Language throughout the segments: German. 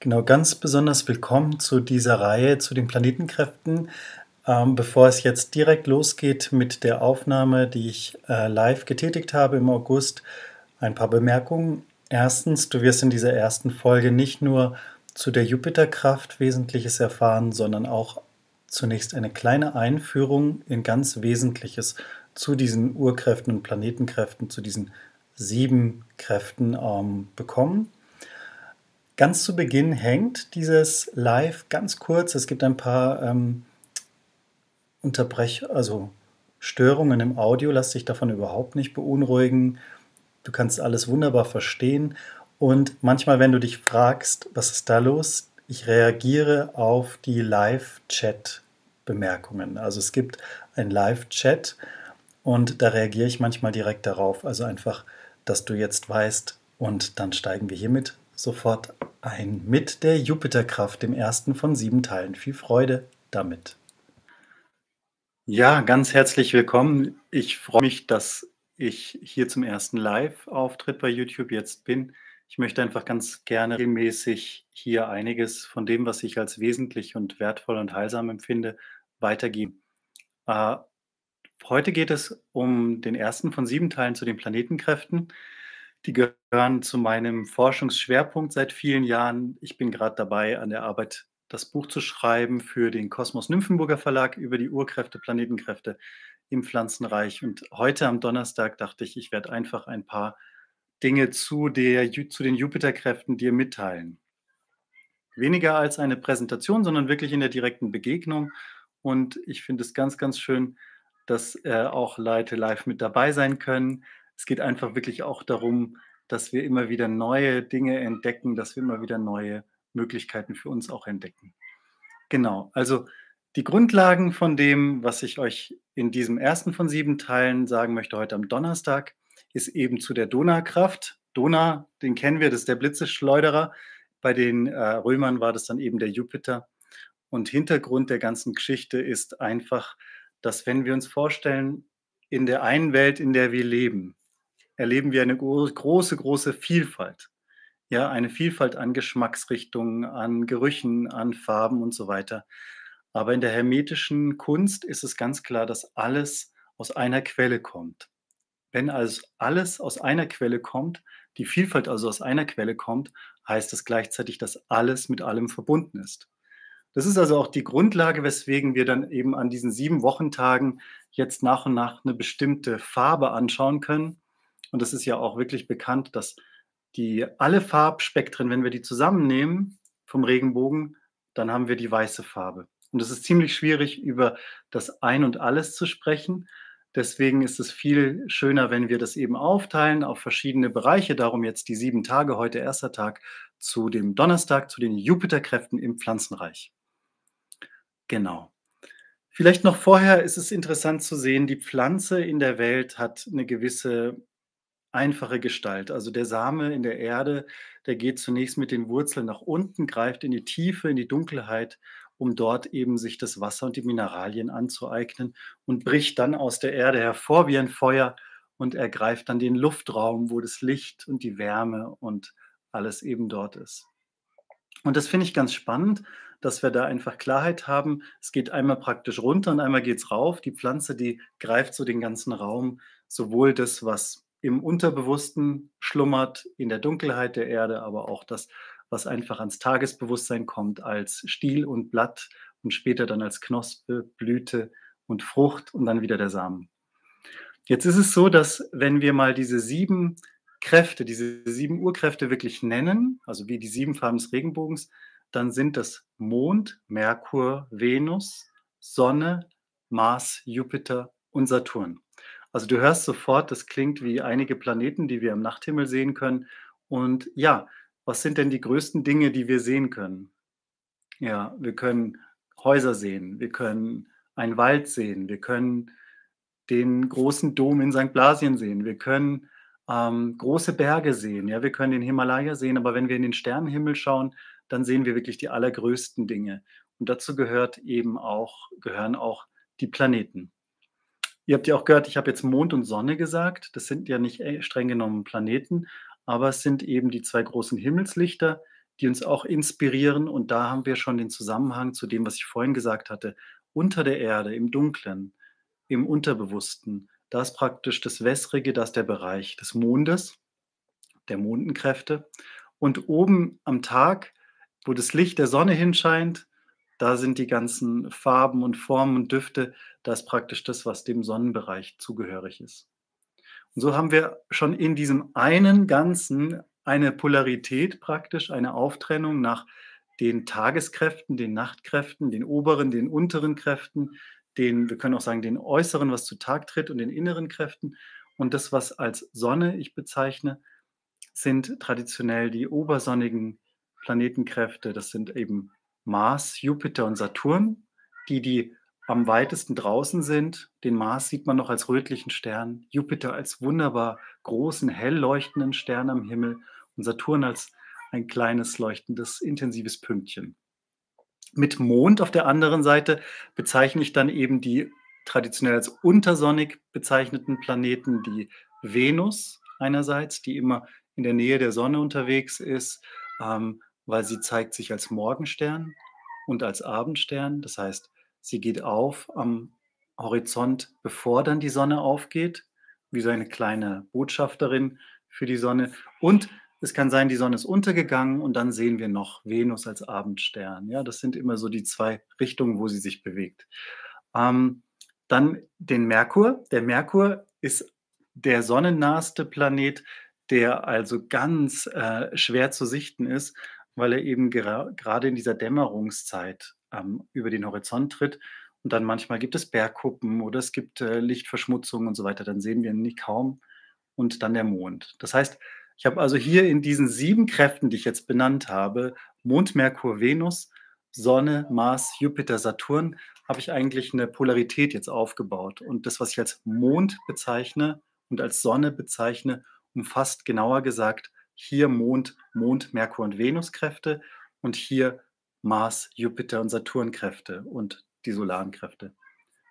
Genau, ganz besonders willkommen zu dieser Reihe zu den Planetenkräften. Ähm, bevor es jetzt direkt losgeht mit der Aufnahme, die ich äh, live getätigt habe im August, ein paar Bemerkungen. Erstens, du wirst in dieser ersten Folge nicht nur zu der Jupiterkraft Wesentliches erfahren, sondern auch zunächst eine kleine Einführung in ganz Wesentliches zu diesen Urkräften und Planetenkräften, zu diesen sieben Kräften ähm, bekommen. Ganz zu Beginn hängt dieses Live ganz kurz. Es gibt ein paar ähm, Unterbrech, also Störungen im Audio. Lass dich davon überhaupt nicht beunruhigen. Du kannst alles wunderbar verstehen. Und manchmal, wenn du dich fragst, was ist da los, ich reagiere auf die Live-Chat-Bemerkungen. Also es gibt ein Live-Chat und da reagiere ich manchmal direkt darauf. Also einfach, dass du jetzt weißt und dann steigen wir hiermit sofort ein mit der Jupiterkraft, dem ersten von sieben Teilen. Viel Freude damit. Ja, ganz herzlich willkommen. Ich freue mich, dass ich hier zum ersten Live-Auftritt bei YouTube jetzt bin. Ich möchte einfach ganz gerne regelmäßig hier einiges von dem, was ich als wesentlich und wertvoll und heilsam empfinde, weitergeben. Äh, heute geht es um den ersten von sieben Teilen zu den Planetenkräften. Die gehören zu meinem Forschungsschwerpunkt seit vielen Jahren. Ich bin gerade dabei, an der Arbeit das Buch zu schreiben für den Kosmos Nymphenburger Verlag über die Urkräfte, Planetenkräfte im Pflanzenreich. Und heute am Donnerstag dachte ich, ich werde einfach ein paar Dinge zu, der, zu den Jupiterkräften dir mitteilen. Weniger als eine Präsentation, sondern wirklich in der direkten Begegnung. Und ich finde es ganz, ganz schön, dass äh, auch Leute live mit dabei sein können. Es geht einfach wirklich auch darum, dass wir immer wieder neue Dinge entdecken, dass wir immer wieder neue Möglichkeiten für uns auch entdecken. Genau, also die Grundlagen von dem, was ich euch in diesem ersten von sieben Teilen sagen möchte heute am Donnerstag, ist eben zu der Donaukraft. Donau, den kennen wir, das ist der Blitzeschleuderer. Bei den äh, Römern war das dann eben der Jupiter. Und Hintergrund der ganzen Geschichte ist einfach, dass wenn wir uns vorstellen, in der einen Welt, in der wir leben, erleben wir eine große, große Vielfalt. Ja, eine Vielfalt an Geschmacksrichtungen, an Gerüchen, an Farben und so weiter. Aber in der hermetischen Kunst ist es ganz klar, dass alles aus einer Quelle kommt. Wenn also alles aus einer Quelle kommt, die Vielfalt also aus einer Quelle kommt, heißt es gleichzeitig, dass alles mit allem verbunden ist. Das ist also auch die Grundlage, weswegen wir dann eben an diesen sieben Wochentagen jetzt nach und nach eine bestimmte Farbe anschauen können und es ist ja auch wirklich bekannt, dass die alle Farbspektren, wenn wir die zusammennehmen vom Regenbogen, dann haben wir die weiße Farbe. Und es ist ziemlich schwierig, über das Ein und Alles zu sprechen. Deswegen ist es viel schöner, wenn wir das eben aufteilen auf verschiedene Bereiche. Darum jetzt die sieben Tage, heute erster Tag zu dem Donnerstag, zu den Jupiterkräften im Pflanzenreich. Genau. Vielleicht noch vorher ist es interessant zu sehen, die Pflanze in der Welt hat eine gewisse einfache Gestalt. Also der Same in der Erde, der geht zunächst mit den Wurzeln nach unten, greift in die Tiefe, in die Dunkelheit, um dort eben sich das Wasser und die Mineralien anzueignen und bricht dann aus der Erde hervor wie ein Feuer und ergreift dann den Luftraum, wo das Licht und die Wärme und alles eben dort ist. Und das finde ich ganz spannend, dass wir da einfach Klarheit haben. Es geht einmal praktisch runter und einmal geht es rauf. Die Pflanze, die greift so den ganzen Raum, sowohl das, was im Unterbewussten schlummert, in der Dunkelheit der Erde, aber auch das, was einfach ans Tagesbewusstsein kommt als Stiel und Blatt und später dann als Knospe, Blüte und Frucht und dann wieder der Samen. Jetzt ist es so, dass wenn wir mal diese sieben Kräfte, diese sieben Urkräfte wirklich nennen, also wie die sieben Farben des Regenbogens, dann sind das Mond, Merkur, Venus, Sonne, Mars, Jupiter und Saturn. Also du hörst sofort, das klingt wie einige Planeten, die wir im Nachthimmel sehen können. Und ja, was sind denn die größten Dinge, die wir sehen können? Ja, wir können Häuser sehen, wir können einen Wald sehen, wir können den großen Dom in St. Blasien sehen, wir können ähm, große Berge sehen, ja, wir können den Himalaya sehen, aber wenn wir in den Sternenhimmel schauen, dann sehen wir wirklich die allergrößten Dinge. Und dazu gehört eben auch, gehören auch die Planeten. Ihr habt ja auch gehört, ich habe jetzt Mond und Sonne gesagt. Das sind ja nicht äh, streng genommen Planeten, aber es sind eben die zwei großen Himmelslichter, die uns auch inspirieren. Und da haben wir schon den Zusammenhang zu dem, was ich vorhin gesagt hatte. Unter der Erde, im Dunklen, im Unterbewussten, da ist praktisch das Wässrige, das ist der Bereich des Mondes, der Mondenkräfte. Und oben am Tag, wo das Licht der Sonne hinscheint, da sind die ganzen Farben und Formen und Düfte, das ist praktisch das, was dem Sonnenbereich zugehörig ist. Und so haben wir schon in diesem einen Ganzen eine Polarität praktisch, eine Auftrennung nach den Tageskräften, den Nachtkräften, den oberen, den unteren Kräften, den, wir können auch sagen, den äußeren, was zu Tag tritt und den inneren Kräften. Und das, was als Sonne ich bezeichne, sind traditionell die obersonnigen Planetenkräfte. Das sind eben Mars, Jupiter und Saturn, die die am weitesten draußen sind. Den Mars sieht man noch als rötlichen Stern, Jupiter als wunderbar großen, hell leuchtenden Stern am Himmel und Saturn als ein kleines, leuchtendes, intensives Pünktchen. Mit Mond auf der anderen Seite bezeichne ich dann eben die traditionell als untersonnig bezeichneten Planeten, die Venus einerseits, die immer in der Nähe der Sonne unterwegs ist, ähm, weil sie zeigt sich als Morgenstern und als Abendstern. Das heißt, sie geht auf am Horizont, bevor dann die Sonne aufgeht, wie so eine kleine Botschafterin für die Sonne. Und es kann sein, die Sonne ist untergegangen und dann sehen wir noch Venus als Abendstern. Ja, das sind immer so die zwei Richtungen, wo sie sich bewegt. Ähm, dann den Merkur. Der Merkur ist der sonnennaheste Planet, der also ganz äh, schwer zu sichten ist weil er eben gera gerade in dieser Dämmerungszeit ähm, über den Horizont tritt. Und dann manchmal gibt es Bergkuppen oder es gibt äh, Lichtverschmutzung und so weiter. Dann sehen wir ihn kaum. Und dann der Mond. Das heißt, ich habe also hier in diesen sieben Kräften, die ich jetzt benannt habe, Mond, Merkur, Venus, Sonne, Mars, Jupiter, Saturn, habe ich eigentlich eine Polarität jetzt aufgebaut. Und das, was ich als Mond bezeichne und als Sonne bezeichne, umfasst genauer gesagt hier Mond, Mond, Merkur und Venus Kräfte und hier Mars, Jupiter und Saturn Kräfte und die solaren Kräfte.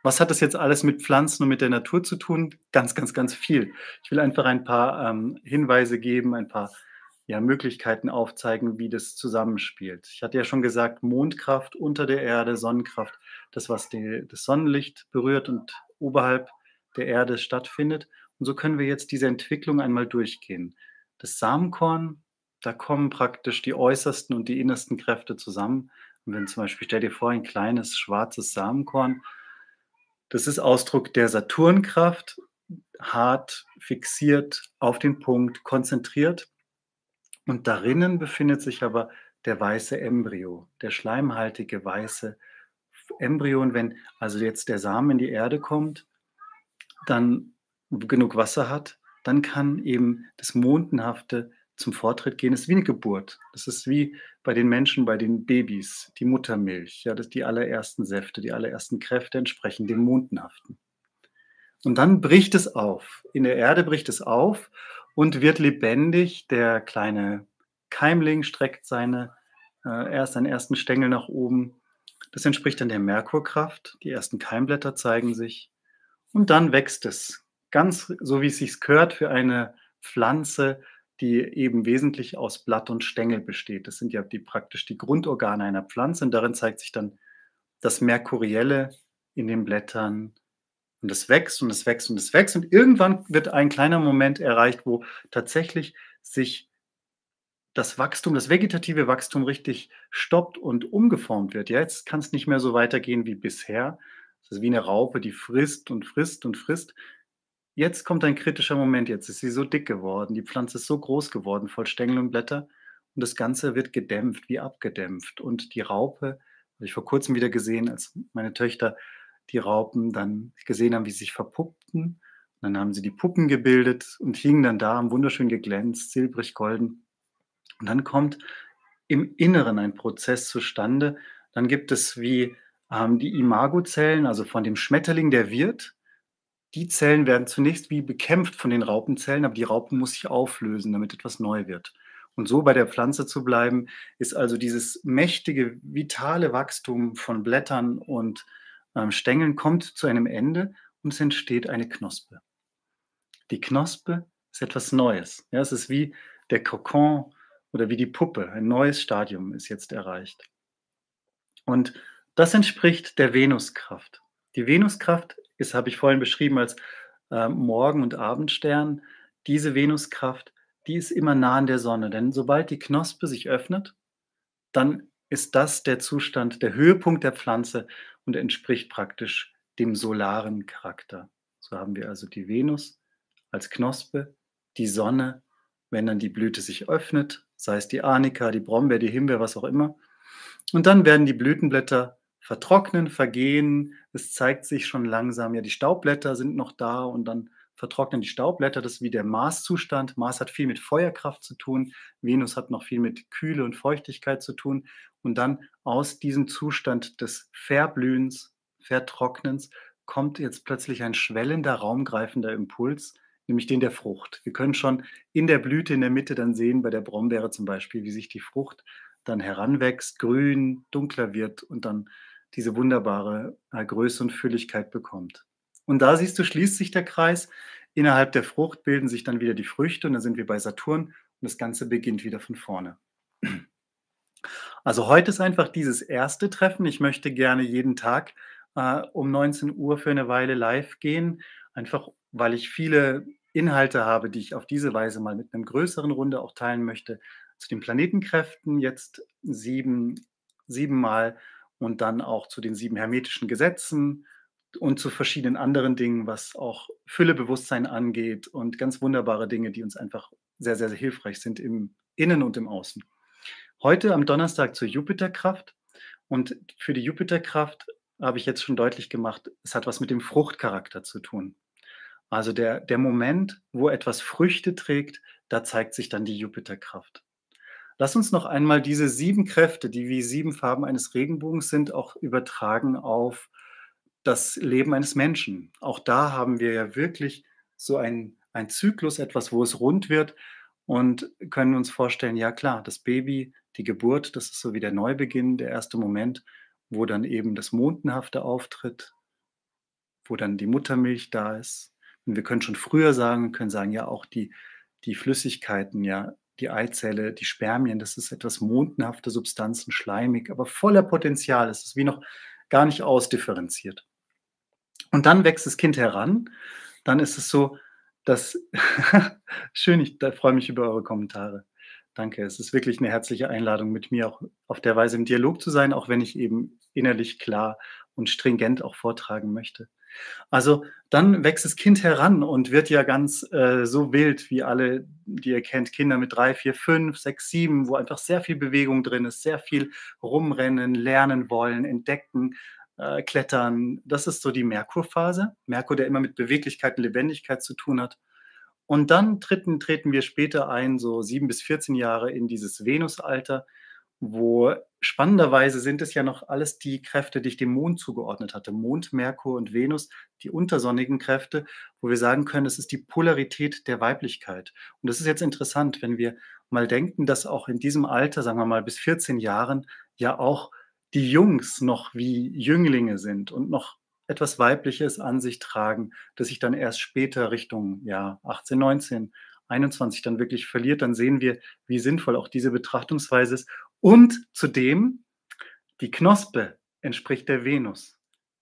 Was hat das jetzt alles mit Pflanzen und mit der Natur zu tun? Ganz, ganz, ganz viel. Ich will einfach ein paar ähm, Hinweise geben, ein paar ja, Möglichkeiten aufzeigen, wie das zusammenspielt. Ich hatte ja schon gesagt, Mondkraft unter der Erde, Sonnenkraft, das, was die, das Sonnenlicht berührt und oberhalb der Erde stattfindet. Und so können wir jetzt diese Entwicklung einmal durchgehen das Samenkorn, da kommen praktisch die äußersten und die innersten Kräfte zusammen. Und wenn zum Beispiel, stell dir vor, ein kleines schwarzes Samenkorn, das ist Ausdruck der Saturnkraft, hart, fixiert, auf den Punkt, konzentriert. Und darinnen befindet sich aber der weiße Embryo, der schleimhaltige weiße Embryo. Und wenn also jetzt der Samen in die Erde kommt, dann genug Wasser hat, dann kann eben das Mondenhafte zum Vortritt gehen. Ist wie eine Geburt. Das ist wie bei den Menschen, bei den Babys, die Muttermilch. Ja, das die allerersten Säfte, die allerersten Kräfte entsprechen dem Mondenhaften. Und dann bricht es auf. In der Erde bricht es auf und wird lebendig. Der kleine Keimling streckt seine, äh, erst seinen ersten Stängel nach oben. Das entspricht dann der Merkurkraft. Die ersten Keimblätter zeigen sich. Und dann wächst es ganz so, wie es sich gehört für eine Pflanze, die eben wesentlich aus Blatt und Stängel besteht. Das sind ja die, praktisch die Grundorgane einer Pflanze und darin zeigt sich dann das Merkurielle in den Blättern. Und es wächst und es wächst und es wächst und irgendwann wird ein kleiner Moment erreicht, wo tatsächlich sich das Wachstum, das vegetative Wachstum richtig stoppt und umgeformt wird. Ja, jetzt kann es nicht mehr so weitergehen wie bisher. Es ist wie eine Raupe, die frisst und frisst und frisst. Jetzt kommt ein kritischer Moment. Jetzt ist sie so dick geworden. Die Pflanze ist so groß geworden, voll Stängel und Blätter. Und das Ganze wird gedämpft, wie abgedämpft. Und die Raupe, habe ich vor kurzem wieder gesehen, als meine Töchter die Raupen dann gesehen haben, wie sie sich verpuppten. Und dann haben sie die Puppen gebildet und hingen dann da, haben wunderschön geglänzt, silbrig golden. Und dann kommt im Inneren ein Prozess zustande. Dann gibt es wie Ähm, die Imagozellen, also von dem Schmetterling, der wird die Zellen werden zunächst wie bekämpft von den Raupenzellen, aber die Raupen muss sich auflösen, damit etwas neu wird. Und so bei der Pflanze zu bleiben, ist also dieses mächtige, vitale Wachstum von Blättern und ähm, Stängeln kommt zu einem Ende und es entsteht eine Knospe. Die Knospe ist etwas Neues. Ja, es ist wie der Kokon oder wie die Puppe. Ein neues Stadium ist jetzt erreicht. Und das entspricht der Venuskraft. Die Venuskraft ist, habe ich vorhin beschrieben, als äh, Morgen- und Abendstern. Diese Venuskraft, die ist immer nah an der Sonne. Denn sobald die Knospe sich öffnet, dann ist das der Zustand, der Höhepunkt der Pflanze und entspricht praktisch dem solaren Charakter. So haben wir also die Venus als Knospe, die Sonne, wenn dann die Blüte sich öffnet, sei es die Arnika, die Brombeer, die Himbeer, was auch immer. Und dann werden die Blütenblätter vertrocknen, vergehen. Es zeigt sich schon langsam, ja, die Staubblätter sind noch da und dann vertrocknen die Staubblätter. Das ist wie der Marszustand. Mars hat viel mit Feuerkraft zu tun. Venus hat noch viel mit Kühle und Feuchtigkeit zu tun. Und dann aus diesem Zustand des Verblühens, Vertrocknens, kommt jetzt plötzlich ein schwellender, raumgreifender Impuls, nämlich den der Frucht. Wir können schon in der Blüte in der Mitte dann sehen, bei der Brombeere zum Beispiel, wie sich die Frucht dann heranwächst, grün, dunkler wird und dann diese wunderbare äh, Größe und Fülligkeit bekommt. Und da siehst du, schließt sich der Kreis. Innerhalb der Frucht bilden sich dann wieder die Früchte und dann sind wir bei Saturn und das Ganze beginnt wieder von vorne. Also heute ist einfach dieses erste Treffen. Ich möchte gerne jeden Tag äh, um 19 Uhr für eine Weile live gehen, einfach weil ich viele Inhalte habe, die ich auf diese Weise mal mit einem größeren Runde auch teilen möchte. Zu den Planetenkräften jetzt sieben, siebenmal und dann auch zu den sieben hermetischen Gesetzen und zu verschiedenen anderen Dingen, was auch Füllebewusstsein angeht und ganz wunderbare Dinge, die uns einfach sehr, sehr, sehr hilfreich sind im Innen und im Außen. Heute am Donnerstag zur Jupiterkraft und für die Jupiterkraft habe ich jetzt schon deutlich gemacht, es hat was mit dem Fruchtcharakter zu tun. Also der, der Moment, wo etwas Früchte trägt, da zeigt sich dann die Jupiterkraft. Lass uns noch einmal diese sieben Kräfte, die wie sieben Farben eines Regenbogens sind, auch übertragen auf das Leben eines Menschen. Auch da haben wir ja wirklich so ein, ein Zyklus, etwas, wo es rund wird und können uns vorstellen, ja klar, das Baby, die Geburt, das ist so wie der Neubeginn, der erste Moment, wo dann eben das Mondenhafte auftritt, wo dann die Muttermilch da ist. Und wir können schon früher sagen, können sagen, ja auch die, die Flüssigkeiten, ja, die Eizelle, die Spermien, das ist etwas mondenhafte Substanzen, schleimig, aber voller Potenzial. Es ist wie noch gar nicht ausdifferenziert. Und dann wächst das Kind heran. Dann ist es so, dass, schön, ich freue mich über eure Kommentare. Danke. Es ist wirklich eine herzliche Einladung, mit mir auch auf der Weise im Dialog zu sein, auch wenn ich eben innerlich klar und stringent auch vortragen möchte. Also dann wächst das Kind heran und wird ja ganz äh, so wild, wie alle, die ihr kennt, Kinder mit drei, vier, fünf, sechs, sieben, wo einfach sehr viel Bewegung drin ist, sehr viel rumrennen, lernen wollen, entdecken, äh, klettern. Das ist so die Merkurphase. Merkur, der immer mit Beweglichkeit und Lebendigkeit zu tun hat. Und dann treten, treten wir später ein, so sieben bis 14 Jahre in dieses Venusalter, wo spannenderweise sind es ja noch alles die Kräfte, die ich dem Mond zugeordnet hatte. Mond, Merkur und Venus, die untersonnigen Kräfte, wo wir sagen können, es ist die Polarität der Weiblichkeit. Und das ist jetzt interessant, wenn wir mal denken, dass auch in diesem Alter, sagen wir mal bis 14 Jahren, ja auch die Jungs noch wie Jünglinge sind und noch etwas Weibliches an sich tragen, das sich dann erst später Richtung ja, 18, 19, 21 dann wirklich verliert, dann sehen wir, wie sinnvoll auch diese Betrachtungsweise ist und zudem, die Knospe entspricht der Venus.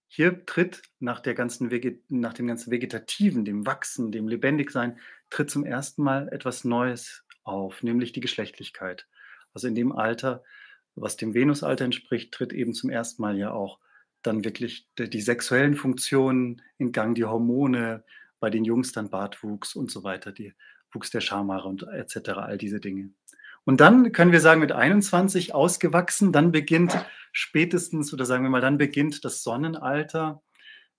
Hier tritt nach, der ganzen nach dem ganzen Vegetativen, dem Wachsen, dem Lebendigsein, tritt zum ersten Mal etwas Neues auf, nämlich die Geschlechtlichkeit. Also in dem Alter, was dem Venusalter entspricht, tritt eben zum ersten Mal ja auch dann wirklich die, sexuellen Funktionen in Gang, die Hormone, bei den Jungs dann Bartwuchs und so weiter, die Wuchs der Schamhaare und etc., all diese Dinge. Und dann können wir sagen, mit 21 ausgewachsen, dann beginnt spätestens, oder sagen wir mal, dann beginnt das Sonnenalter,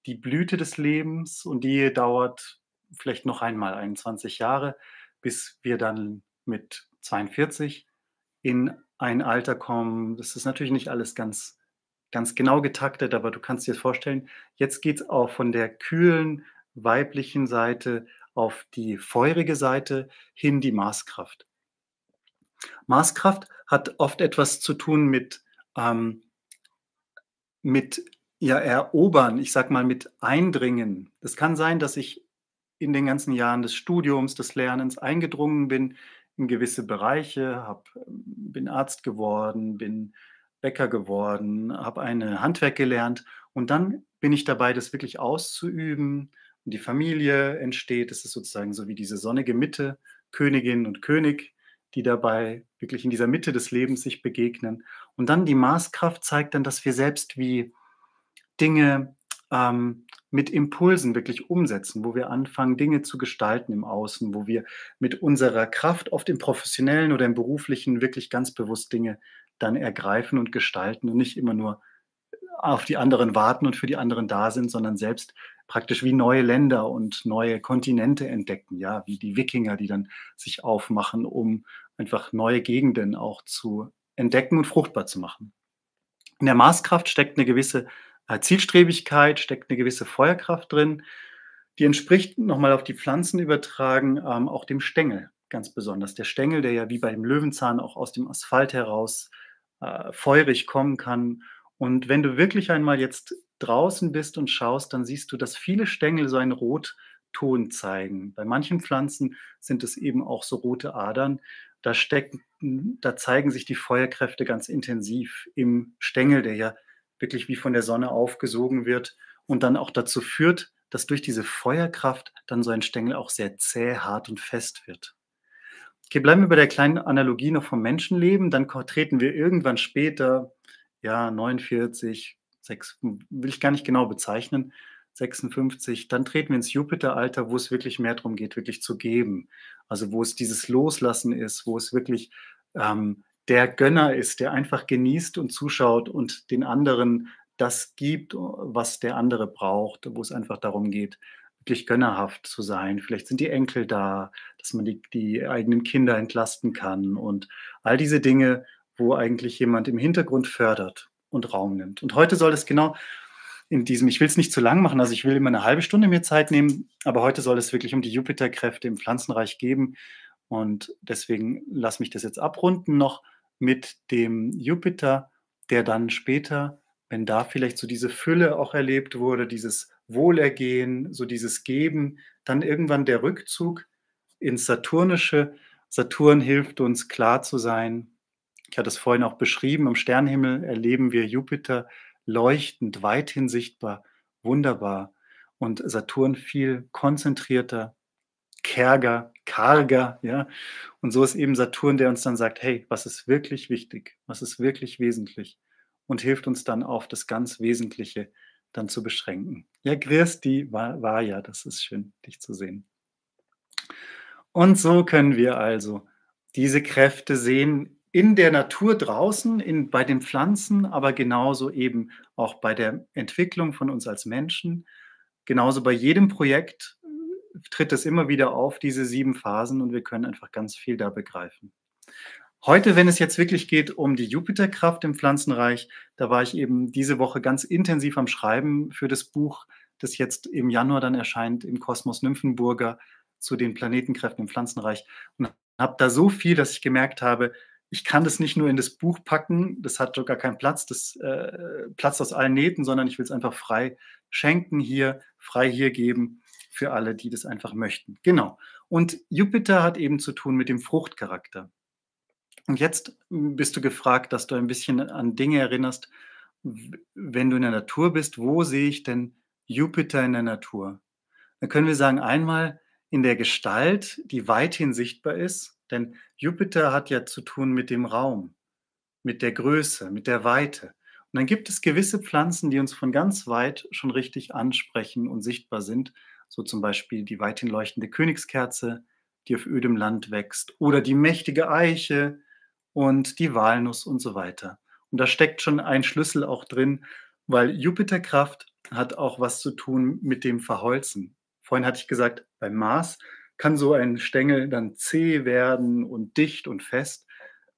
die Blüte des Lebens und die dauert vielleicht noch einmal 21 Jahre, bis wir dann mit 42 in ein Alter kommen. Das ist natürlich nicht alles ganz ganz genau getaktet, aber du kannst dir vorstellen, jetzt geht's auch von der kühlen weiblichen Seite auf die feurige Seite hin die Maßkraft. Maßkraft hat oft etwas zu tun mit, ähm mit, ja, erobern, ich sage mal, mit Eindringen. Es kann sein, dass ich in den ganzen Jahren des Studiums, des Lernens eingedrungen bin in gewisse Bereiche, habe bin Arzt geworden, bin Bäcker geworden, habe eine Handwerk gelernt und dann bin ich dabei, das wirklich auszuüben und die Familie entsteht. Es ist sozusagen so wie diese sonnige Mitte, Königin und König, die dabei wirklich in dieser Mitte des Lebens sich begegnen. Und dann die Maßkraft zeigt dann, dass wir selbst wie Dinge ähm, mit Impulsen wirklich umsetzen, wo wir anfangen, Dinge zu gestalten im Außen, wo wir mit unserer Kraft, oft im professionellen oder im beruflichen, wirklich ganz bewusst Dinge dann ergreifen und gestalten und nicht immer nur auf die anderen warten und für die anderen da sind, sondern selbst praktisch wie neue Länder und neue Kontinente entdecken, ja, wie die Wikinger, die dann sich aufmachen, um einfach neue Gegenden auch zu entdecken und fruchtbar zu machen. In der Maßkraft steckt eine gewisse äh, Zielstrebigkeit, steckt eine gewisse Feuerkraft drin. Die entspricht nochmal auf die Pflanzen übertragen, ähm, auch dem Stängel ganz besonders. Der Stängel, der ja wie beim Löwenzahn auch aus dem Asphalt heraus äh, feurig kommen kann. Und wenn du wirklich einmal jetzt draußen bist und schaust, dann siehst du, dass viele Stängel so einen Rotton zeigen. Bei manchen Pflanzen sind es eben auch so rote Adern. Da, stecken, da zeigen sich die Feuerkräfte ganz intensiv im Stängel, der ja wirklich wie von der Sonne aufgesogen wird und dann auch dazu führt, dass durch diese Feuerkraft dann so ein Stängel auch sehr zäh, hart und fest wird. Okay, bleiben wir bei der kleinen Analogie noch vom Menschenleben. Dann treten wir irgendwann später, ja, 49, 6, will ich gar nicht genau bezeichnen, 56, dann treten wir ins Jupiteralter, wo es wirklich mehr darum geht, wirklich zu geben. Also wo es dieses Loslassen ist, wo es wirklich ähm, der Gönner ist, der einfach genießt und zuschaut und den anderen das gibt, was der andere braucht, wo es einfach darum geht, wirklich gönnerhaft zu sein. Vielleicht sind die Enkel da, dass man die, die eigenen Kinder entlasten kann und all diese Dinge, wo eigentlich jemand im Hintergrund fördert und Raum nimmt. Und heute soll es genau in diesem, ich will es nicht zu lang machen, also ich will immer eine halbe Stunde mir Zeit nehmen, aber heute soll es wirklich um die Jupiterkräfte im Pflanzenreich geben. Und deswegen lass mich das jetzt abrunden noch mit dem Jupiter, der dann später, wenn da vielleicht so diese Fülle auch erlebt wurde, dieses Wohlergehen, so dieses Geben, dann irgendwann der Rückzug ins Saturnische. Saturn hilft uns klar zu sein. Ich hatte es vorhin auch beschrieben, am Sternenhimmel erleben wir Jupiter leuchtend, weithin sichtbar, wunderbar. Und Saturn viel konzentrierter, kärger, karger, ja. Und so ist eben Saturn, der uns dann sagt, hey, was ist wirklich wichtig? Was ist wirklich wesentlich? Und hilft uns dann auf das ganz Wesentliche dann zu beschränken. Ja, die war, war ja, das ist schön, dich zu sehen. Und so können wir also diese Kräfte sehen in der Natur draußen, in, bei den Pflanzen, aber genauso eben auch bei der Entwicklung von uns als Menschen. Genauso bei jedem Projekt tritt es immer wieder auf, diese sieben Phasen, und wir können einfach ganz viel da begreifen. Heute, wenn es jetzt wirklich geht um die Jupiterkraft im Pflanzenreich, da war ich eben diese Woche ganz intensiv am Schreiben für das Buch, das jetzt im Januar dann erscheint im Kosmos Nymphenburger zu den Planetenkräften im Pflanzenreich und habe da so viel, dass ich gemerkt habe, ich kann das nicht nur in das Buch packen, das hat sogar keinen Platz, das äh, Platz aus allen Nähten, sondern ich will es einfach frei schenken hier, frei hier geben für alle, die das einfach möchten. Genau. Und Jupiter hat eben zu tun mit dem Fruchtcharakter. Und jetzt bist du gefragt, dass du ein bisschen an Dinge erinnerst, wenn du in der Natur bist, wo sehe ich denn Jupiter in der Natur? Dann können wir sagen, einmal in der Gestalt, die weithin sichtbar ist, denn Jupiter hat ja zu tun mit dem Raum, mit der Größe, mit der Weite. Und dann gibt es gewisse Pflanzen, die uns von ganz weit schon richtig ansprechen und sichtbar sind so zum Beispiel die weithin leuchtende Königskerze, die auf ödem Land wächst, oder die mächtige Eiche und die Walnuss und so weiter. Und da steckt schon ein Schlüssel auch drin, weil Jupiterkraft hat auch was zu tun mit dem Verholzen. Vorhin hatte ich gesagt, beim Mars kann so ein Stängel dann zäh werden und dicht und fest.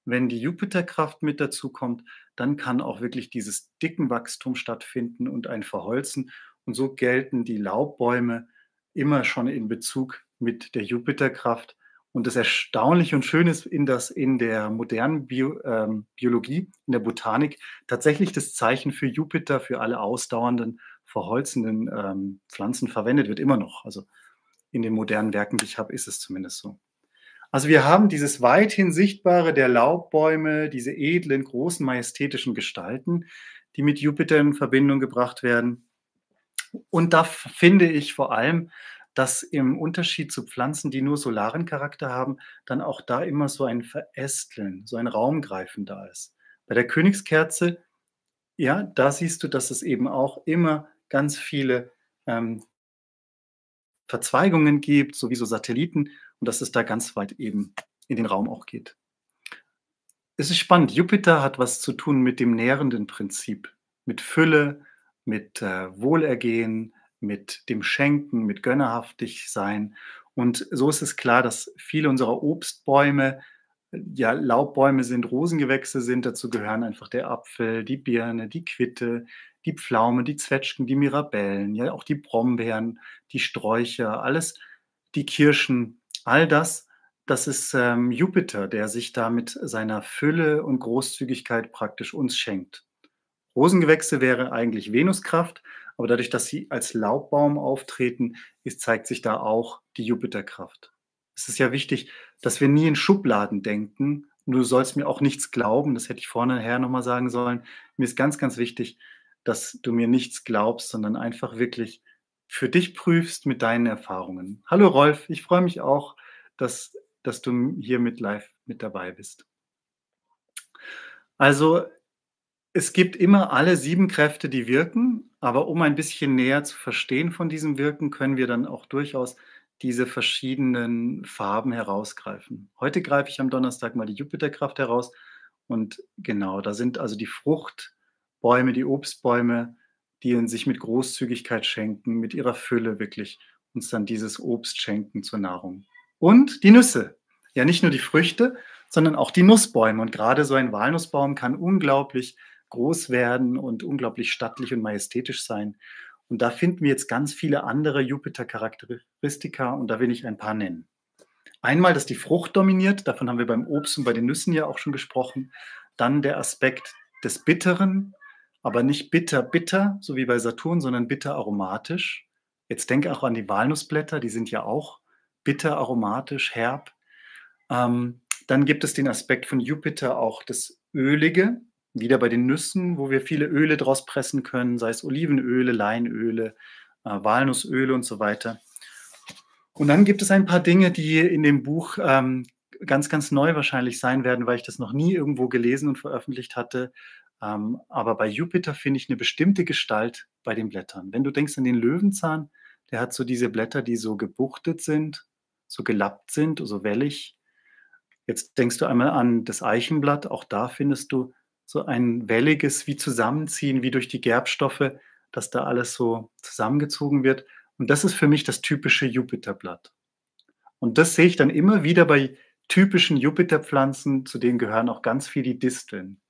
Wenn die Jupiterkraft mit dazu kommt, dann kann auch wirklich dieses dicken Wachstum stattfinden und ein Verholzen. Und so gelten die Laubbäume immer schon in Bezug mit der Jupiterkraft. Und das Erstaunliche und Schöne ist, in, das, in der modernen Bio, ähm, Biologie, in der Botanik, tatsächlich das Zeichen für Jupiter, für alle ausdauernden, verholzenden ähm, Pflanzen verwendet wird, immer noch. Also in den modernen Werken, die ich habe, ist es zumindest so. Also wir haben dieses weithin Sichtbare der Laubbäume, diese edlen, großen, majestätischen Gestalten, die mit Jupiter in Verbindung gebracht werden. Und da finde ich vor allem, dass im Unterschied zu Pflanzen, die nur solaren Charakter haben, dann auch da immer so ein Verästeln, so ein Raumgreifen da ist. Bei der Königskerze, ja, da siehst du, dass es eben auch immer ganz viele ähm, Verzweigungen gibt, so wie so Satelliten, und dass es da ganz weit eben in den Raum auch geht. Es ist spannend. Jupiter hat was zu tun mit dem nährenden Prinzip, mit Fülle, mit äh, Wohlergehen, mit dem Schenken, mit gönnerhaftig sein. Und so ist es klar, dass viele unserer Obstbäume ja Laubbäume sind, Rosengewächse sind. Dazu gehören einfach der Apfel, die Birne, die Quitte, die Pflaume, die Zwetschgen, die Mirabellen, ja auch die Brombeeren, die Sträucher, alles, die Kirschen, all das, das ist ähm, Jupiter, der sich da mit seiner Fülle und Großzügigkeit praktisch uns schenkt. Rosengewächse wäre eigentlich Venuskraft, aber dadurch, dass sie als Laubbaum auftreten, ist, zeigt sich da auch die Jupiterkraft. Es ist ja wichtig, dass wir nie in Schubladen denken. Du sollst mir auch nichts glauben, das hätte ich vorne nachher nochmal sagen sollen. Mir ist ganz, ganz wichtig, dass du mir nichts glaubst, sondern einfach wirklich für dich prüfst mit deinen Erfahrungen. Hallo Rolf, ich freue mich auch, dass, dass du hier mit live mit dabei bist. Also es gibt immer alle sieben Kräfte, die wirken, aber um ein bisschen näher zu verstehen von diesem Wirken, können wir dann auch durchaus diese verschiedenen Farben herausgreifen. Heute greife ich am Donnerstag mal die Jupiterkraft heraus und genau, da sind also die Fruchtbäume, die Obstbäume, die sich mit Großzügigkeit schenken, mit ihrer Fülle wirklich uns dann dieses Obst schenken zur Nahrung. Und die Nüsse. Ja, nicht nur die Früchte, sondern auch die Nussbäume. Und gerade so ein Walnussbaum kann unglaublich groß werden und unglaublich stattlich und majestätisch sein. Und da finden wir jetzt ganz viele andere Jupiter-Charakteristika und da will ich ein paar nennen. Einmal, dass die Frucht dominiert, davon haben wir beim Obst und bei den Nüssen ja auch schon gesprochen. Dann der Aspekt des Bitteren, aber nicht bitter, bitter, so wie bei Saturn, sondern bitter aromatisch. Jetzt denke auch an die Walnussblätter, die sind ja auch bitter aromatisch, herb. Ähm, dann gibt es den Aspekt von Jupiter auch das Ölige, wieder bei den Nüssen, wo wir viele Öle draus pressen können, sei es Olivenöle, Leinöle, äh, Walnussöle und so weiter. Und dann gibt es ein paar Dinge, die in dem Buch ähm, ganz, ganz neu wahrscheinlich sein werden, weil ich das noch nie irgendwo gelesen und veröffentlicht hatte. Ähm, aber bei Jupiter finde ich eine bestimmte Gestalt bei den Blättern. Wenn du denkst an den Löwenzahn, der hat so diese Blätter, die so gebuchtet sind, so gelappt sind, so wellig. Jetzt denkst du einmal an das Eichenblatt, auch da findest du so ein welliges wie Zusammenziehen, wie durch die Gerbstoffe, dass da alles so zusammengezogen wird. Und das ist für mich das typische Jupiterblatt. Und das sehe ich dann immer wieder bei typischen Jupiterpflanzen, zu denen gehören auch ganz viele die Disteln.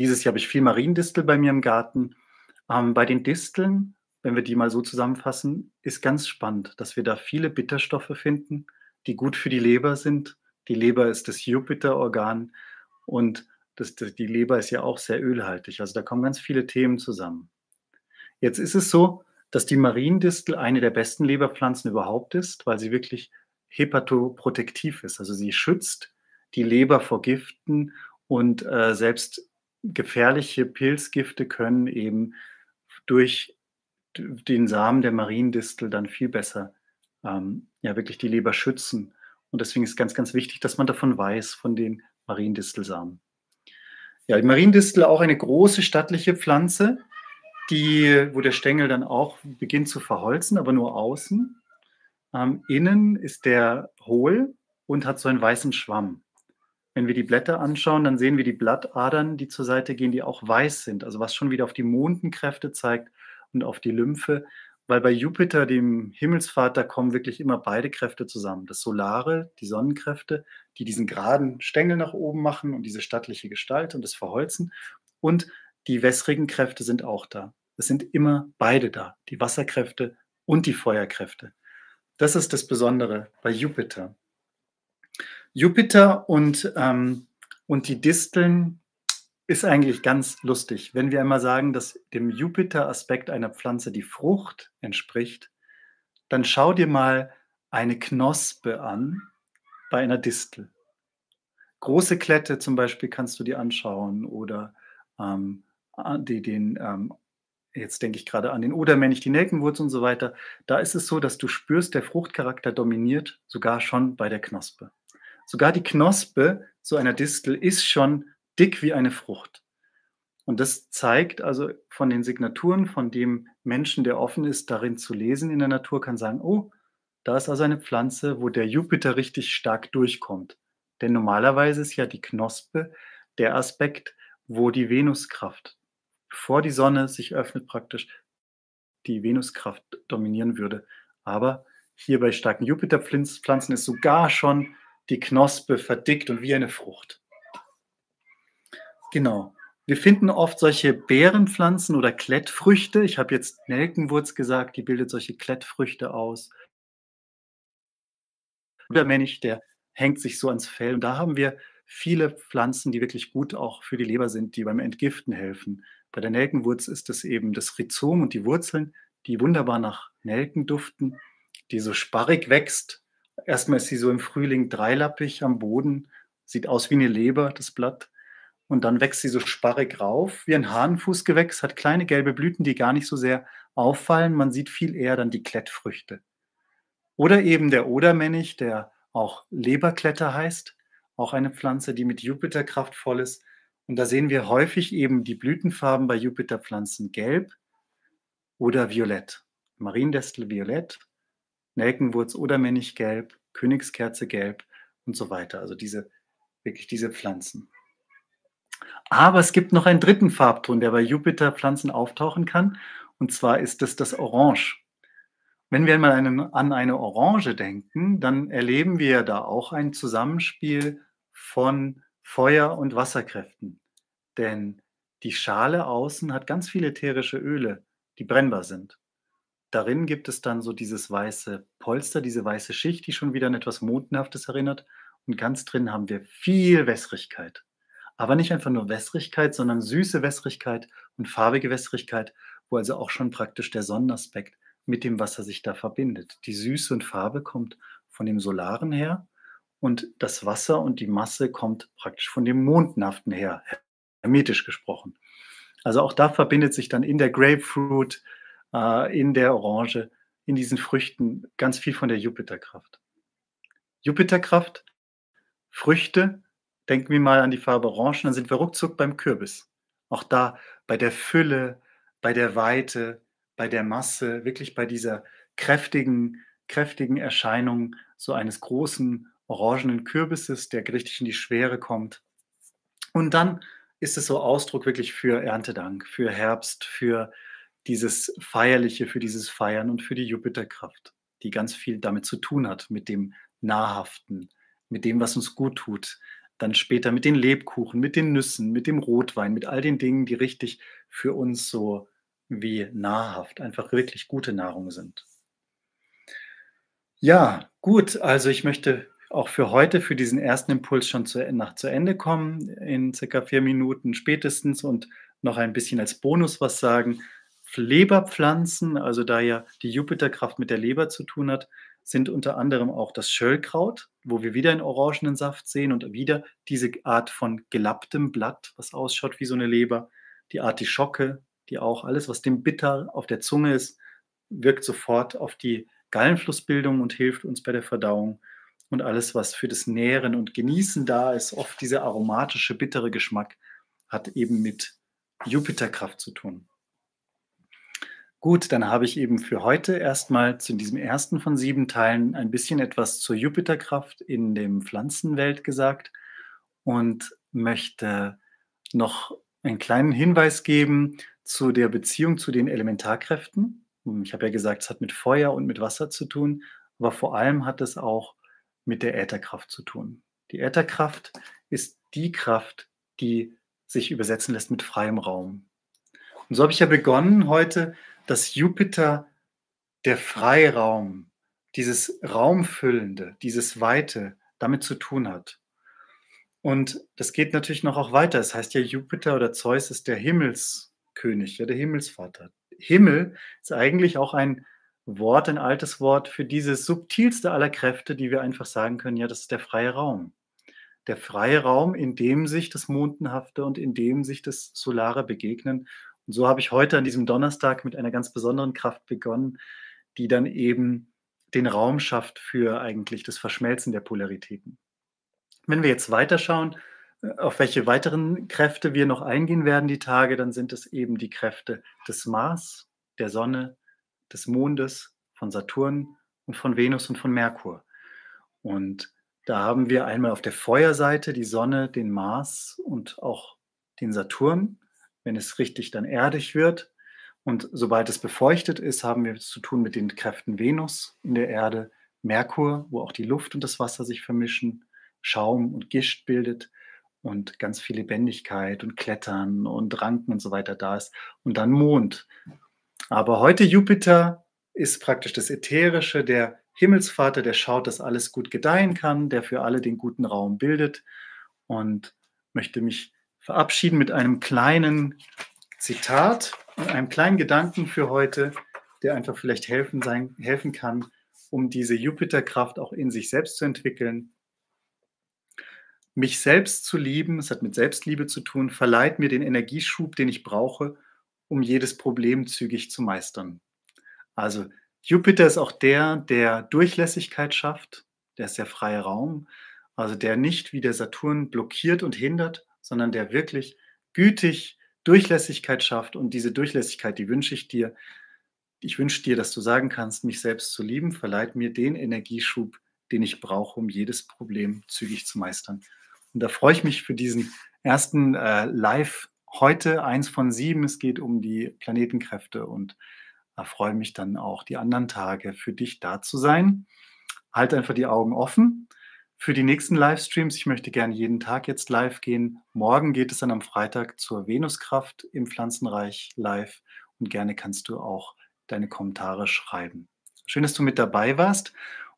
Dieses Jahr habe ich viel Mariendistel bei mir im Garten. Ähm, bei den Disteln, wenn wir die mal so zusammenfassen, ist ganz spannend, dass wir da viele Bitterstoffe finden, die gut für die Leber sind. Die Leber ist das Jupiterorgan und das, die Leber ist ja auch sehr ölhaltig. Also da kommen ganz viele Themen zusammen. Jetzt ist es so, dass die Mariendistel eine der besten Leberpflanzen überhaupt ist, weil sie wirklich hepatoprotektiv ist. Also sie schützt die Leber vor Giften und äh, selbst gefährliche Pilzgifte können eben durch den Samen der Mariendistel dann viel besser ähm, ja wirklich die Leber schützen. Und deswegen ist ganz, ganz wichtig, dass man davon weiß, von den Mariendistelsamen. Ja, die Mariendistel auch eine große stattliche Pflanze, die, wo der Stängel dann auch beginnt zu verholzen, aber nur außen. Ähm, innen ist der hohl und hat so einen weißen Schwamm. Wenn wir die Blätter anschauen, dann sehen wir die Blattadern, die zur Seite gehen, die auch weiß sind. Also was schon wieder auf die Mondenkräfte zeigt und auf die Lymphe, weil bei Jupiter, dem Himmelsvater, kommen wirklich immer beide Kräfte zusammen. Das Solare, die Sonnenkräfte, die diesen geraden Stängel nach oben machen und diese stattliche Gestalt und das Verholzen. Und die wässrigen Kräfte sind auch da. Es sind immer beide da, die Wasserkräfte und die Feuerkräfte. Das ist das Besondere bei Jupiter. Jupiter und, ähm, und die Disteln ist eigentlich ganz lustig. Wenn wir einmal sagen, dass dem Jupiter-Aspekt einer Pflanze die Frucht entspricht, dann schau dir mal eine Knospe an bei einer Distel. Große Klette zum Beispiel kannst du dir anschauen oder ähm, die, den, ähm, jetzt denke ich gerade an den Odermännich, die Nelkenwurz und so weiter. Da ist es so, dass du spürst, der Fruchtcharakter dominiert sogar schon bei der Knospe. Sogar die Knospe so einer Distel ist schon dick wie eine Frucht. Und das zeigt also von den Signaturen, von dem Menschen, der offen ist, darin zu lesen in der Natur, kann sagen, oh, da ist also eine Pflanze, wo der Jupiter richtig stark durchkommt. Denn normalerweise ist ja die Knospe der Aspekt, wo die Venuskraft, bevor die Sonne sich öffnet praktisch, die Venuskraft dominieren würde. Aber hier bei starken Jupiterpflanzen ist sogar schon die Knospe verdickt und wie eine Frucht. Genau. Wir finden oft solche Beerenpflanzen oder Klettfrüchte. Ich habe jetzt Nelkenwurz gesagt, die bildet solche Klettfrüchte aus. Der Mensch, der hängt sich so ans Fell. Und da haben wir viele Pflanzen, die wirklich gut auch für die Leber sind, die beim Entgiften helfen. Bei der Nelkenwurz ist es eben das Rhizom und die Wurzeln, die wunderbar nach Nelken duften, die so sparrig wächst. Erstmal ist sie so im Frühling dreilappig am Boden, sieht aus wie eine Leber, das Blatt und dann wächst sie so sparrig rauf, wie ein Hahnenfußgewächs, hat kleine gelbe Blüten, die gar nicht so sehr auffallen. Man sieht viel eher dann die Klettfrüchte. Oder eben der Odermännich, der auch Leberkletter heißt, auch eine Pflanze, die mit Jupiter kraftvoll ist. Und da sehen wir häufig eben die Blütenfarben bei Jupiterpflanzen gelb oder violett. Mariendestel violett, Nelkenwurz Odermännich gelb, Königskerze gelb und so weiter. Also diese, wirklich diese Pflanzen. Aber es gibt noch einen dritten Farbton, der bei Jupiterpflanzen auftauchen kann. Und zwar ist es das Orange. Wenn wir mal einen, an eine Orange denken, dann erleben wir da auch ein Zusammenspiel von Feuer- und Wasserkräften. Denn die Schale außen hat ganz viele ätherische Öle, die brennbar sind. Darin gibt es dann so dieses weiße Polster, diese weiße Schicht, die schon wieder an etwas Mondhaftes erinnert. Und ganz drin haben wir viel Wässrigkeit. Aber nicht einfach nur Wässrigkeit, sondern süße Wässrigkeit und farbige Wässrigkeit, wo also auch schon praktisch der Sonnenaspekt mit dem Wasser sich da verbindet. Die Süße und Farbe kommt von dem Solaren her und das Wasser und die Masse kommt praktisch von dem Mondnaften her, hermetisch gesprochen. Also auch da verbindet sich dann in der Grapefruit, äh, in der Orange, in diesen Früchten ganz viel von der Jupiterkraft. Jupiterkraft, Früchte, Denken wir mal an die Farbe Orange, dann sind wir ruckzuck beim Kürbis. Auch da bei der Fülle, bei der Weite, bei der Masse, wirklich bei dieser kräftigen, kräftigen Erscheinung so eines großen orangenen Kürbisses, der richtig in die Schwere kommt. Und dann ist es so Ausdruck wirklich für Erntedank, für Herbst, für dieses Feierliche, für dieses Feiern und für die Jupiterkraft, die ganz viel damit zu tun hat, mit dem Nahrhaften, mit dem, was uns gut tut, dann später mit den Lebkuchen, mit den Nüssen, mit dem Rotwein, mit all den Dingen, die richtig für uns so wie nahrhaft, einfach wirklich gute Nahrung sind. Ja, gut, also ich möchte auch für heute, für diesen ersten Impuls schon zu, nach zu Ende kommen, in circa vier Minuten spätestens und noch ein bisschen als Bonus was sagen. Leberpflanzen, also da ja die Jupiterkraft mit der Leber zu tun hat, sind unter anderem auch das Schöllkraut, wo wir wieder einen orangenen Saft sehen und wieder diese Art von gelapptem Blatt, was ausschaut wie so eine Leber, die Artischocke, die auch alles, was dem bitter auf der Zunge ist, wirkt sofort auf die Gallenflussbildung und hilft uns bei der Verdauung. Und alles, was für das Nähren und Genießen da ist, oft dieser aromatische, bittere Geschmack, hat eben mit Jupiterkraft zu tun. Gut, dann habe ich eben für heute erstmal zu diesem ersten von sieben Teilen ein bisschen etwas zur Jupiterkraft in dem Pflanzenwelt gesagt und möchte noch einen kleinen Hinweis geben zu der Beziehung zu den Elementarkräften. Ich habe ja gesagt, es hat mit Feuer und mit Wasser zu tun, aber vor allem hat es auch mit der Ätherkraft zu tun. Die Ätherkraft ist die Kraft, die sich übersetzen lässt mit freiem Raum. Und so habe ich ja begonnen heute, dass Jupiter der Freiraum, dieses Raumfüllende, dieses Weite damit zu tun hat. Und das geht natürlich noch auch weiter. Es das heißt ja, Jupiter oder Zeus ist der Himmelskönig, ja, der Himmelsvater. Himmel ist eigentlich auch ein Wort, ein altes Wort für diese subtilste aller Kräfte, die wir einfach sagen können, ja, das ist der freie Raum. Der freie Raum, in dem sich das Mondenhafte und in dem sich das Solare begegnen. Und so habe ich heute an diesem Donnerstag mit einer ganz besonderen Kraft begonnen, die dann eben den Raum schafft für eigentlich das Verschmelzen der Polaritäten. Wenn wir jetzt weiterschauen, äh, auf welche weiteren Kräfte wir noch eingehen werden die Tage, dann sind es eben die Kräfte des Mars, der Sonne, des Mondes, von Saturn und von Venus und von Merkur. Und da haben wir einmal auf der Feuerseite die Sonne, den Mars und auch den Saturn, wenn es richtig dann erdig wird. Und sobald es befeuchtet ist, haben wir es zu tun mit den Kräften Venus in der Erde, Merkur, wo auch die Luft und das Wasser sich vermischen, Schaum und Gischt bildet und ganz viel Lebendigkeit und Klettern und Ranken und so weiter da ist. Und dann Mond. Aber heute Jupiter ist praktisch das Ätherische, der Himmelsvater, der schaut, dass alles gut gedeihen kann, der für alle den guten Raum bildet und möchte mich verabschieden mit einem kleinen Zitat und einem kleinen Gedanken für heute, der einfach vielleicht helfen, sein, helfen kann, um diese Jupiterkraft auch in sich selbst zu entwickeln mich selbst zu lieben, es hat mit Selbstliebe zu tun, verleiht mir den Energieschub, den ich brauche, um jedes Problem zügig zu meistern. Also Jupiter ist auch der, der Durchlässigkeit schafft, der ist der freie Raum, also der nicht wie der Saturn blockiert und hindert, sondern der wirklich gütig Durchlässigkeit schafft und diese Durchlässigkeit, die wünsche ich dir. Ich wünsche dir, dass du sagen kannst, mich selbst zu lieben, verleiht mir den Energieschub, den ich brauche, um jedes Problem zügig zu meistern. Und da freue ich mich für diesen ersten äh, Live heute, eins von sieben. Es geht um die Planetenkräfte und da freue mich dann auch die anderen Tage für dich da zu sein. Halt einfach die Augen offen für die nächsten Livestreams. Ich möchte gerne jeden Tag jetzt live gehen. Morgen geht es dann am Freitag zur Venuskraft im Pflanzenreich live und gerne kannst du auch deine Kommentare schreiben. Schön, dass du mit dabei warst.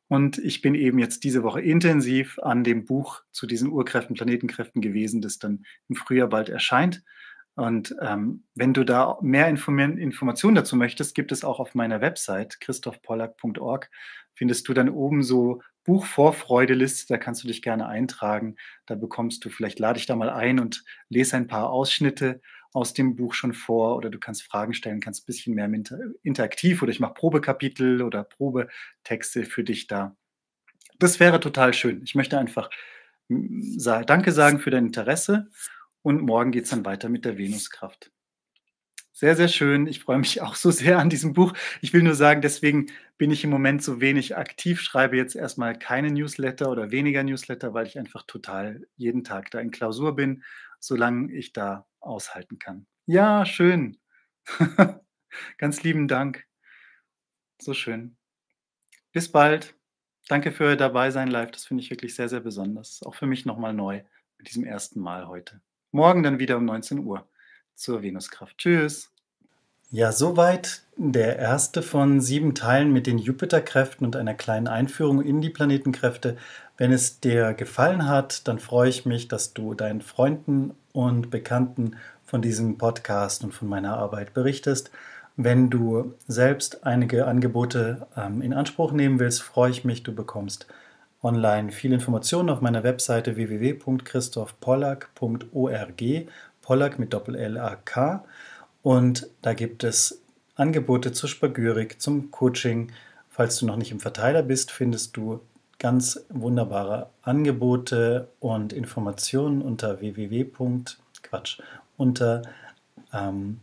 Und ich bin eben jetzt diese Woche intensiv an dem Buch zu diesen Urkräften, Planetenkräften gewesen, das dann im Frühjahr bald erscheint. Und ähm, wenn du da mehr Inform Informationen dazu möchtest, gibt es auch auf meiner Website christophpollack.org, findest du dann oben so Buchvorfreudeliste, da kannst du dich gerne eintragen. Da bekommst du, vielleicht lade ich da mal ein und lese ein paar Ausschnitte aus dem Buch schon vor oder du kannst Fragen stellen, kannst ein bisschen mehr interaktiv oder ich mache Probekapitel oder Probetexte für dich da. Das wäre total schön. Ich möchte einfach Danke sagen für dein Interesse und morgen geht es dann weiter mit der Venuskraft. Sehr, sehr schön. Ich freue mich auch so sehr an diesem Buch. Ich will nur sagen, deswegen bin ich im Moment so wenig aktiv, schreibe jetzt erstmal keine Newsletter oder weniger Newsletter, weil ich einfach total jeden Tag da in Klausur bin, solange ich da aushalten kann. Ja, schön. Ganz lieben Dank. So schön. Bis bald. Danke für dabei sein live. Das finde ich wirklich sehr, sehr besonders. Auch für mich nochmal neu mit diesem ersten Mal heute. Morgen dann wieder um 19 Uhr zur Venuskraft. Tschüss. Ja, soweit der erste von sieben Teilen mit den Jupiterkräften und einer kleinen Einführung in die Planetenkräfte. Wenn es dir gefallen hat, dann freue ich mich, dass du deinen Freunden und Bekannten von diesem Podcast und von meiner Arbeit berichtest. Wenn du selbst einige Angebote ähm, in Anspruch nehmen willst, freue ich mich, du bekommst online viele Informationen auf meiner Webseite www.christophpollack.org, Pollack mit Doppel-L-A-K. Und da gibt es Angebote zur Spagyrik, zum Coaching. Falls du noch nicht im Verteiler bist, findest du ganz wunderbare Angebote und Informationen unter www. Quatsch, unter ähm,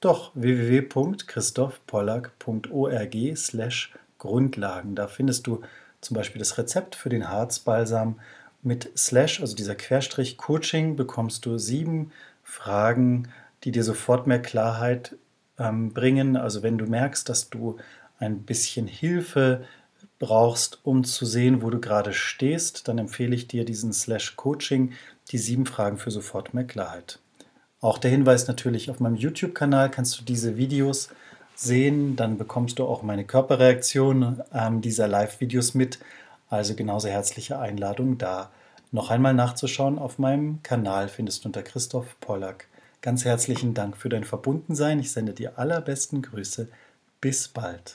doch www.christophpollack.org slash Grundlagen. Da findest du zum Beispiel das Rezept für den Harzbalsam mit Slash, also dieser Querstrich Coaching, bekommst du sieben Fragen, die dir sofort mehr Klarheit ähm, bringen. Also wenn du merkst, dass du ein bisschen Hilfe brauchst, um zu sehen, wo du gerade stehst, dann empfehle ich dir diesen Slash Coaching, die sieben Fragen für sofort mehr Klarheit. Auch der Hinweis natürlich auf meinem YouTube-Kanal kannst du diese Videos sehen, dann bekommst du auch meine Körperreaktion ähm, dieser Live-Videos mit. Also genauso herzliche Einladung da. Noch einmal nachzuschauen auf meinem Kanal findest du unter Christoph Pollack. Ganz herzlichen Dank für dein Verbundensein. Ich sende dir allerbesten Grüße. Bis bald.